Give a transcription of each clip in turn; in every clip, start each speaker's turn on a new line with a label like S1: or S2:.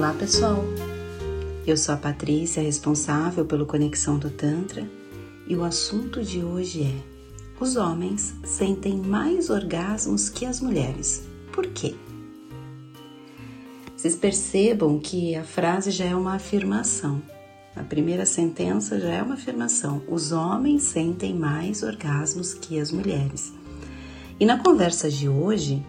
S1: Olá pessoal, eu sou a Patrícia, responsável pelo Conexão do Tantra, e o assunto de hoje é: os homens sentem mais orgasmos que as mulheres. Por quê? Vocês percebam que a frase já é uma afirmação. A primeira sentença já é uma afirmação: os homens sentem mais orgasmos que as mulheres. E na conversa de hoje,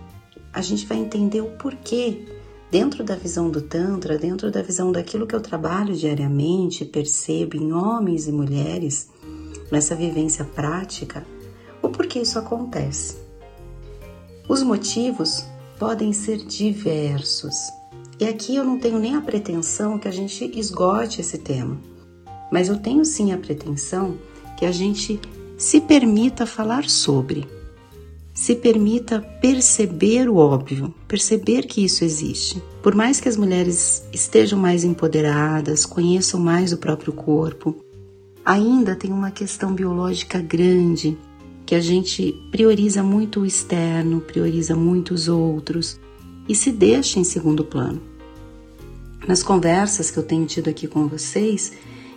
S1: a gente vai entender o porquê dentro da visão do Tantra, dentro da visão daquilo que eu trabalho diariamente, percebo em homens e mulheres, nessa vivência prática, o porquê isso acontece. Os motivos podem ser diversos. E aqui eu não tenho nem a pretensão que a gente esgote esse tema, mas eu tenho sim a pretensão que a gente se permita falar sobre se permita perceber o óbvio, perceber que isso existe. Por mais que as mulheres estejam mais empoderadas, conheçam mais o próprio corpo, ainda tem uma questão biológica grande que a gente prioriza muito o externo, prioriza muito os outros e se deixa em segundo plano. Nas conversas que eu tenho tido aqui com vocês,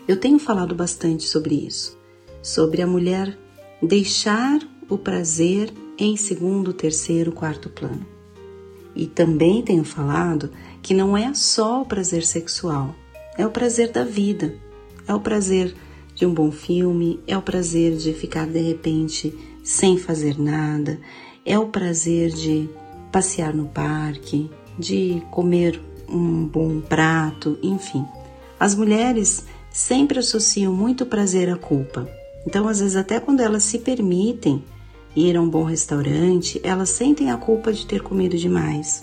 S1: eu tenho falado bastante sobre isso, sobre a mulher deixar o prazer em segundo, terceiro, quarto plano. E também tenho falado que não é só o prazer sexual, é o prazer da vida, é o prazer de um bom filme, é o prazer de ficar de repente sem fazer nada, é o prazer de passear no parque, de comer um bom prato, enfim. As mulheres sempre associam muito prazer à culpa. Então, às vezes, até quando elas se permitem ir a um bom restaurante, elas sentem a culpa de ter comido demais.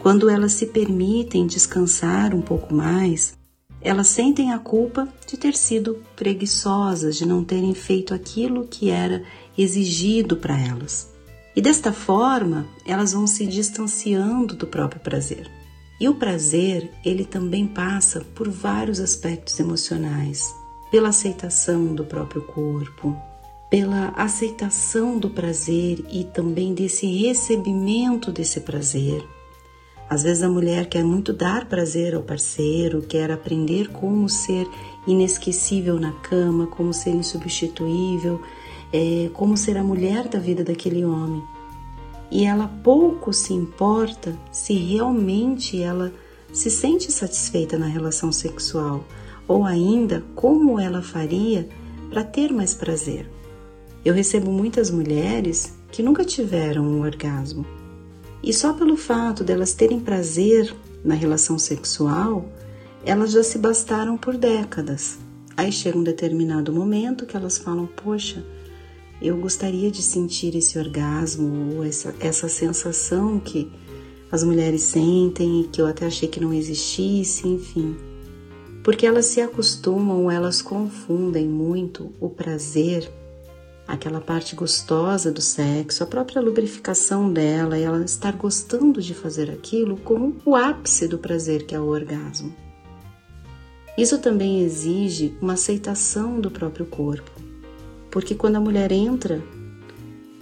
S1: Quando elas se permitem descansar um pouco mais, elas sentem a culpa de ter sido preguiçosas, de não terem feito aquilo que era exigido para elas. E desta forma, elas vão se distanciando do próprio prazer. E o prazer, ele também passa por vários aspectos emocionais, pela aceitação do próprio corpo, pela aceitação do prazer e também desse recebimento desse prazer. Às vezes a mulher quer muito dar prazer ao parceiro, quer aprender como ser inesquecível na cama, como ser insubstituível, é, como ser a mulher da vida daquele homem. E ela pouco se importa se realmente ela se sente satisfeita na relação sexual, ou ainda como ela faria para ter mais prazer. Eu recebo muitas mulheres que nunca tiveram um orgasmo. E só pelo fato delas terem prazer na relação sexual, elas já se bastaram por décadas. Aí chega um determinado momento que elas falam: Poxa, eu gostaria de sentir esse orgasmo ou essa, essa sensação que as mulheres sentem e que eu até achei que não existisse, enfim. Porque elas se acostumam, elas confundem muito o prazer aquela parte gostosa do sexo, a própria lubrificação dela e ela estar gostando de fazer aquilo como o ápice do prazer que é o orgasmo. Isso também exige uma aceitação do próprio corpo, porque quando a mulher entra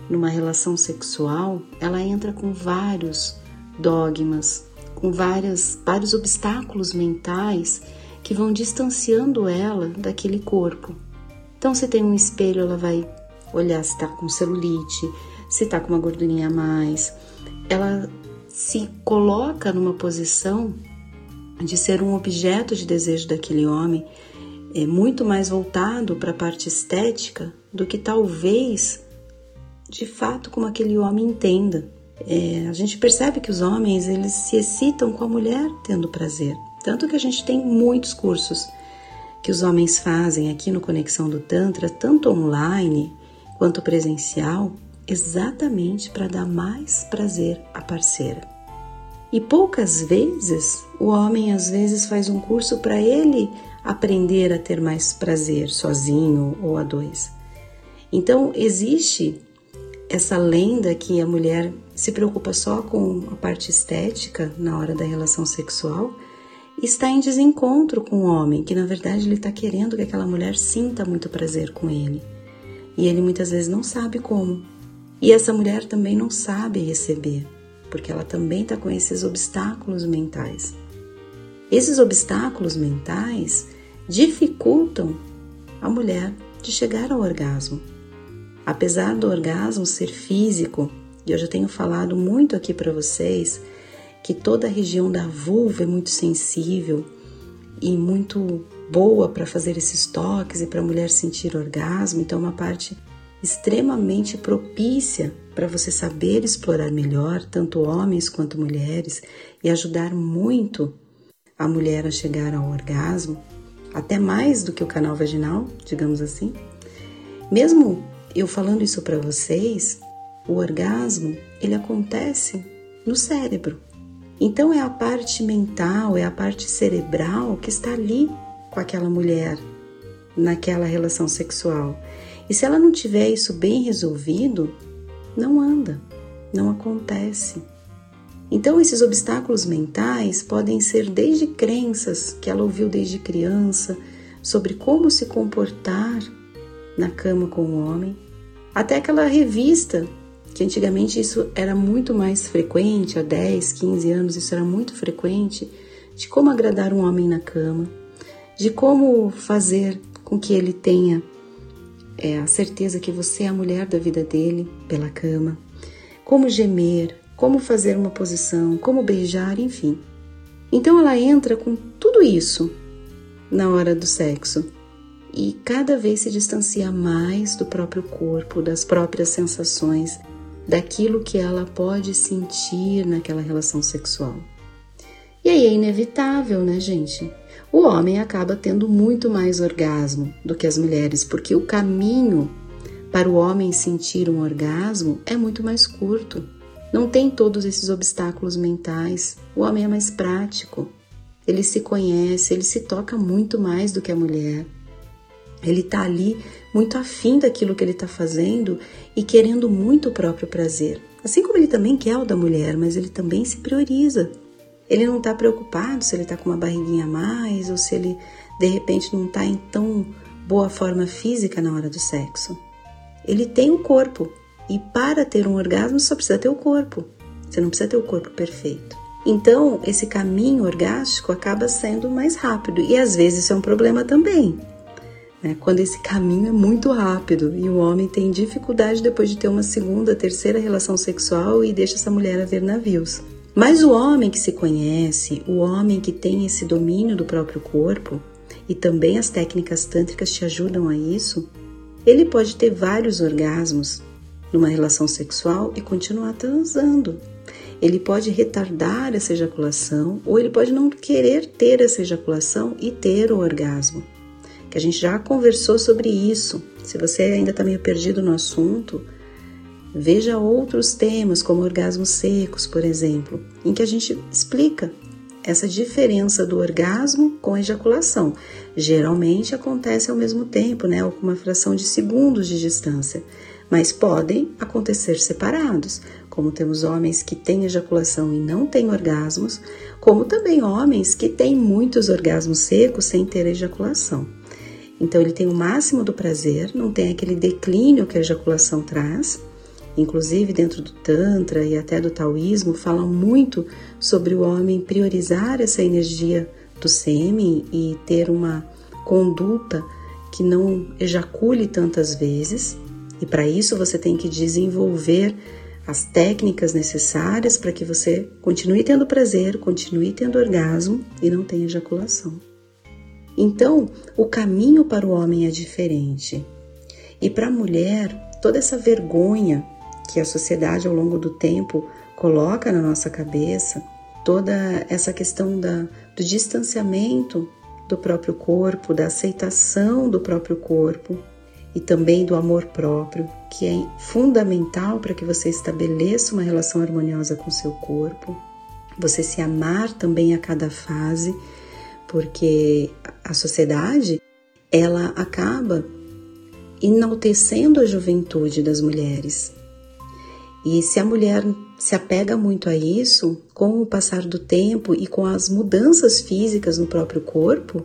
S1: numa relação sexual, ela entra com vários dogmas, com várias, vários obstáculos mentais que vão distanciando ela daquele corpo. Então, se tem um espelho, ela vai olhar se está com celulite, se está com uma gordurinha a mais. Ela se coloca numa posição de ser um objeto de desejo daquele homem, é muito mais voltado para a parte estética do que talvez de fato como aquele homem entenda. É, a gente percebe que os homens eles se excitam com a mulher tendo prazer, tanto que a gente tem muitos cursos que os homens fazem aqui no Conexão do Tantra, tanto online quanto presencial, exatamente para dar mais prazer à parceira. E poucas vezes o homem às vezes faz um curso para ele aprender a ter mais prazer sozinho ou a dois. Então existe essa lenda que a mulher se preocupa só com a parte estética na hora da relação sexual está em desencontro com o homem, que na verdade ele está querendo que aquela mulher sinta muito prazer com ele e ele muitas vezes não sabe como. E essa mulher também não sabe receber, porque ela também está com esses obstáculos mentais. Esses obstáculos mentais dificultam a mulher de chegar ao orgasmo. Apesar do orgasmo ser físico, e eu já tenho falado muito aqui para vocês que toda a região da vulva é muito sensível e muito boa para fazer esses toques e para a mulher sentir orgasmo, então é uma parte extremamente propícia para você saber explorar melhor tanto homens quanto mulheres e ajudar muito a mulher a chegar ao orgasmo, até mais do que o canal vaginal, digamos assim. Mesmo eu falando isso para vocês, o orgasmo ele acontece no cérebro. Então é a parte mental, é a parte cerebral que está ali com aquela mulher naquela relação sexual. E se ela não tiver isso bem resolvido, não anda, não acontece. Então, esses obstáculos mentais podem ser desde crenças que ela ouviu desde criança sobre como se comportar na cama com o homem, até aquela revista que antigamente isso era muito mais frequente, há 10, 15 anos isso era muito frequente, de como agradar um homem na cama, de como fazer com que ele tenha é, a certeza que você é a mulher da vida dele pela cama, como gemer, como fazer uma posição, como beijar, enfim. Então ela entra com tudo isso na hora do sexo e cada vez se distancia mais do próprio corpo, das próprias sensações, daquilo que ela pode sentir naquela relação sexual. E aí é inevitável, né, gente? O homem acaba tendo muito mais orgasmo do que as mulheres, porque o caminho para o homem sentir um orgasmo é muito mais curto. Não tem todos esses obstáculos mentais. O homem é mais prático. Ele se conhece, ele se toca muito mais do que a mulher. Ele está ali muito afim daquilo que ele está fazendo e querendo muito o próprio prazer. Assim como ele também quer o da mulher, mas ele também se prioriza. Ele não está preocupado se ele está com uma barriguinha a mais ou se ele de repente não está em tão boa forma física na hora do sexo. Ele tem o um corpo, e para ter um orgasmo só precisa ter o corpo. Você não precisa ter o corpo perfeito. Então, esse caminho orgástico acaba sendo mais rápido e às vezes isso é um problema também. Né? Quando esse caminho é muito rápido e o homem tem dificuldade depois de ter uma segunda, terceira relação sexual e deixa essa mulher a ver navios. Mas o homem que se conhece, o homem que tem esse domínio do próprio corpo, e também as técnicas tântricas te ajudam a isso, ele pode ter vários orgasmos numa relação sexual e continuar transando. Ele pode retardar essa ejaculação ou ele pode não querer ter essa ejaculação e ter o orgasmo. Que a gente já conversou sobre isso. Se você ainda está meio perdido no assunto, veja outros temas, como orgasmos secos, por exemplo, em que a gente explica essa diferença do orgasmo com a ejaculação. Geralmente acontece ao mesmo tempo, né, ou com uma fração de segundos de distância mas podem acontecer separados, como temos homens que têm ejaculação e não têm orgasmos, como também homens que têm muitos orgasmos secos sem ter ejaculação. Então ele tem o máximo do prazer, não tem aquele declínio que a ejaculação traz. Inclusive dentro do tantra e até do taoísmo falam muito sobre o homem priorizar essa energia do sêmen e ter uma conduta que não ejacule tantas vezes. E para isso você tem que desenvolver as técnicas necessárias para que você continue tendo prazer, continue tendo orgasmo e não tenha ejaculação. Então, o caminho para o homem é diferente. E para a mulher, toda essa vergonha que a sociedade ao longo do tempo coloca na nossa cabeça, toda essa questão da, do distanciamento do próprio corpo, da aceitação do próprio corpo, e também do amor próprio, que é fundamental para que você estabeleça uma relação harmoniosa com seu corpo. Você se amar também a cada fase, porque a sociedade ela acaba enaltecendo a juventude das mulheres. E se a mulher se apega muito a isso, com o passar do tempo e com as mudanças físicas no próprio corpo,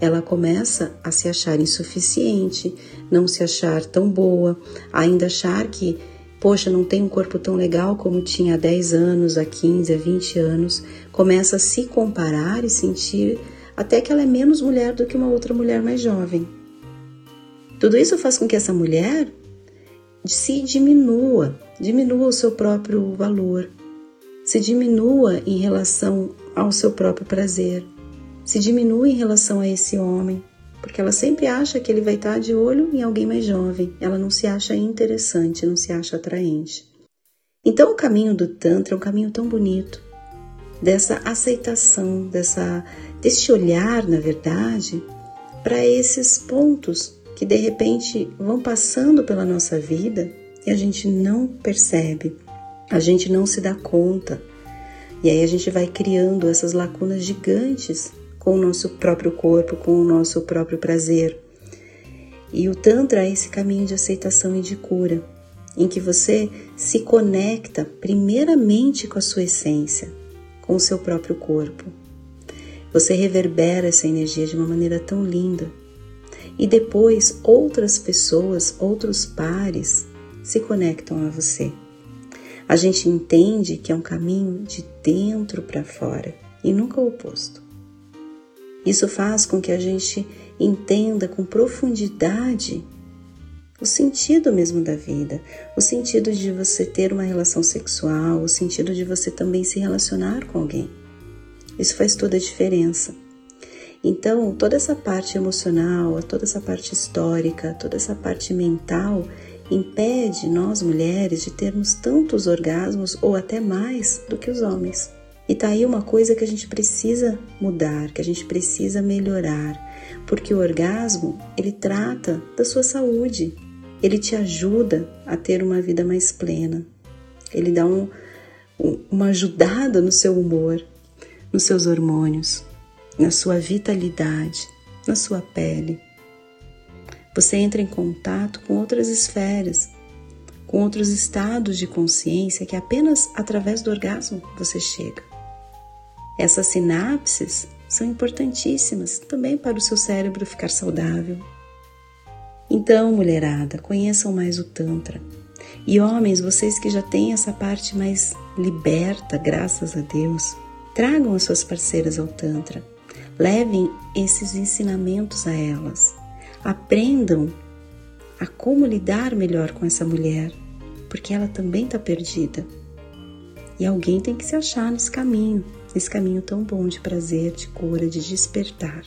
S1: ela começa a se achar insuficiente, não se achar tão boa, ainda achar que poxa, não tem um corpo tão legal como tinha há 10 anos, há 15, há 20 anos, começa a se comparar e sentir até que ela é menos mulher do que uma outra mulher mais jovem. Tudo isso faz com que essa mulher se diminua, diminua o seu próprio valor, se diminua em relação ao seu próprio prazer, se diminua em relação a esse homem, porque ela sempre acha que ele vai estar de olho em alguém mais jovem, ela não se acha interessante, não se acha atraente. Então, o caminho do Tantra é um caminho tão bonito, dessa aceitação, dessa, desse olhar, na verdade, para esses pontos que de repente vão passando pela nossa vida e a gente não percebe, a gente não se dá conta. E aí a gente vai criando essas lacunas gigantes com o nosso próprio corpo, com o nosso próprio prazer. E o Tantra é esse caminho de aceitação e de cura, em que você se conecta primeiramente com a sua essência, com o seu próprio corpo. Você reverbera essa energia de uma maneira tão linda. E depois outras pessoas, outros pares se conectam a você. A gente entende que é um caminho de dentro para fora e nunca o oposto. Isso faz com que a gente entenda com profundidade o sentido mesmo da vida, o sentido de você ter uma relação sexual, o sentido de você também se relacionar com alguém. Isso faz toda a diferença. Então, toda essa parte emocional, toda essa parte histórica, toda essa parte mental impede nós mulheres de termos tantos orgasmos ou até mais do que os homens. E tá aí uma coisa que a gente precisa mudar, que a gente precisa melhorar, porque o orgasmo, ele trata da sua saúde. Ele te ajuda a ter uma vida mais plena. Ele dá um, um, uma ajudada no seu humor, nos seus hormônios, na sua vitalidade, na sua pele. Você entra em contato com outras esferas, com outros estados de consciência que apenas através do orgasmo você chega. Essas sinapses são importantíssimas também para o seu cérebro ficar saudável. Então, mulherada, conheçam mais o Tantra. E homens, vocês que já têm essa parte mais liberta, graças a Deus, tragam as suas parceiras ao Tantra. Levem esses ensinamentos a elas. Aprendam a como lidar melhor com essa mulher, porque ela também está perdida. E alguém tem que se achar nesse caminho nesse caminho tão bom de prazer, de cura, de despertar.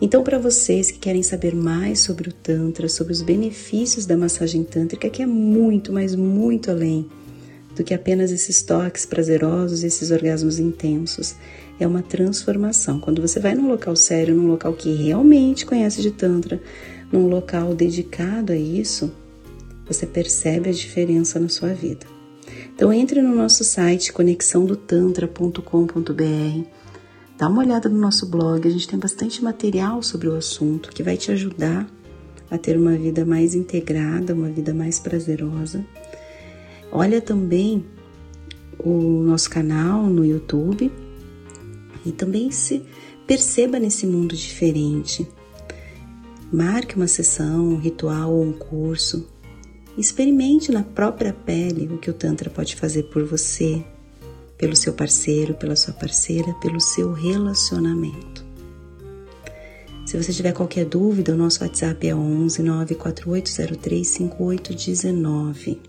S1: Então, para vocês que querem saber mais sobre o Tantra, sobre os benefícios da massagem tântrica, que é muito, mas muito além do que apenas esses toques prazerosos, esses orgasmos intensos, é uma transformação. Quando você vai num local sério, num local que realmente conhece de Tantra, num local dedicado a isso, você percebe a diferença na sua vida. Então entre no nosso site conexãodotantra.com.br, dá uma olhada no nosso blog, a gente tem bastante material sobre o assunto que vai te ajudar a ter uma vida mais integrada, uma vida mais prazerosa. Olha também o nosso canal no YouTube e também se perceba nesse mundo diferente. Marque uma sessão, um ritual ou um curso Experimente na própria pele o que o Tantra pode fazer por você, pelo seu parceiro, pela sua parceira, pelo seu relacionamento. Se você tiver qualquer dúvida, o nosso WhatsApp é 11 94803 5819.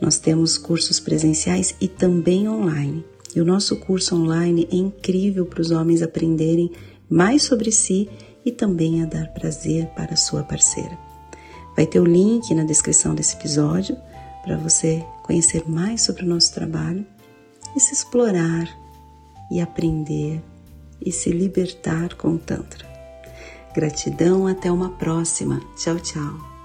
S1: Nós temos cursos presenciais e também online. E o nosso curso online é incrível para os homens aprenderem mais sobre si e também a dar prazer para a sua parceira. Vai ter o link na descrição desse episódio para você conhecer mais sobre o nosso trabalho e se explorar e aprender e se libertar com o Tantra. Gratidão, até uma próxima. Tchau, tchau.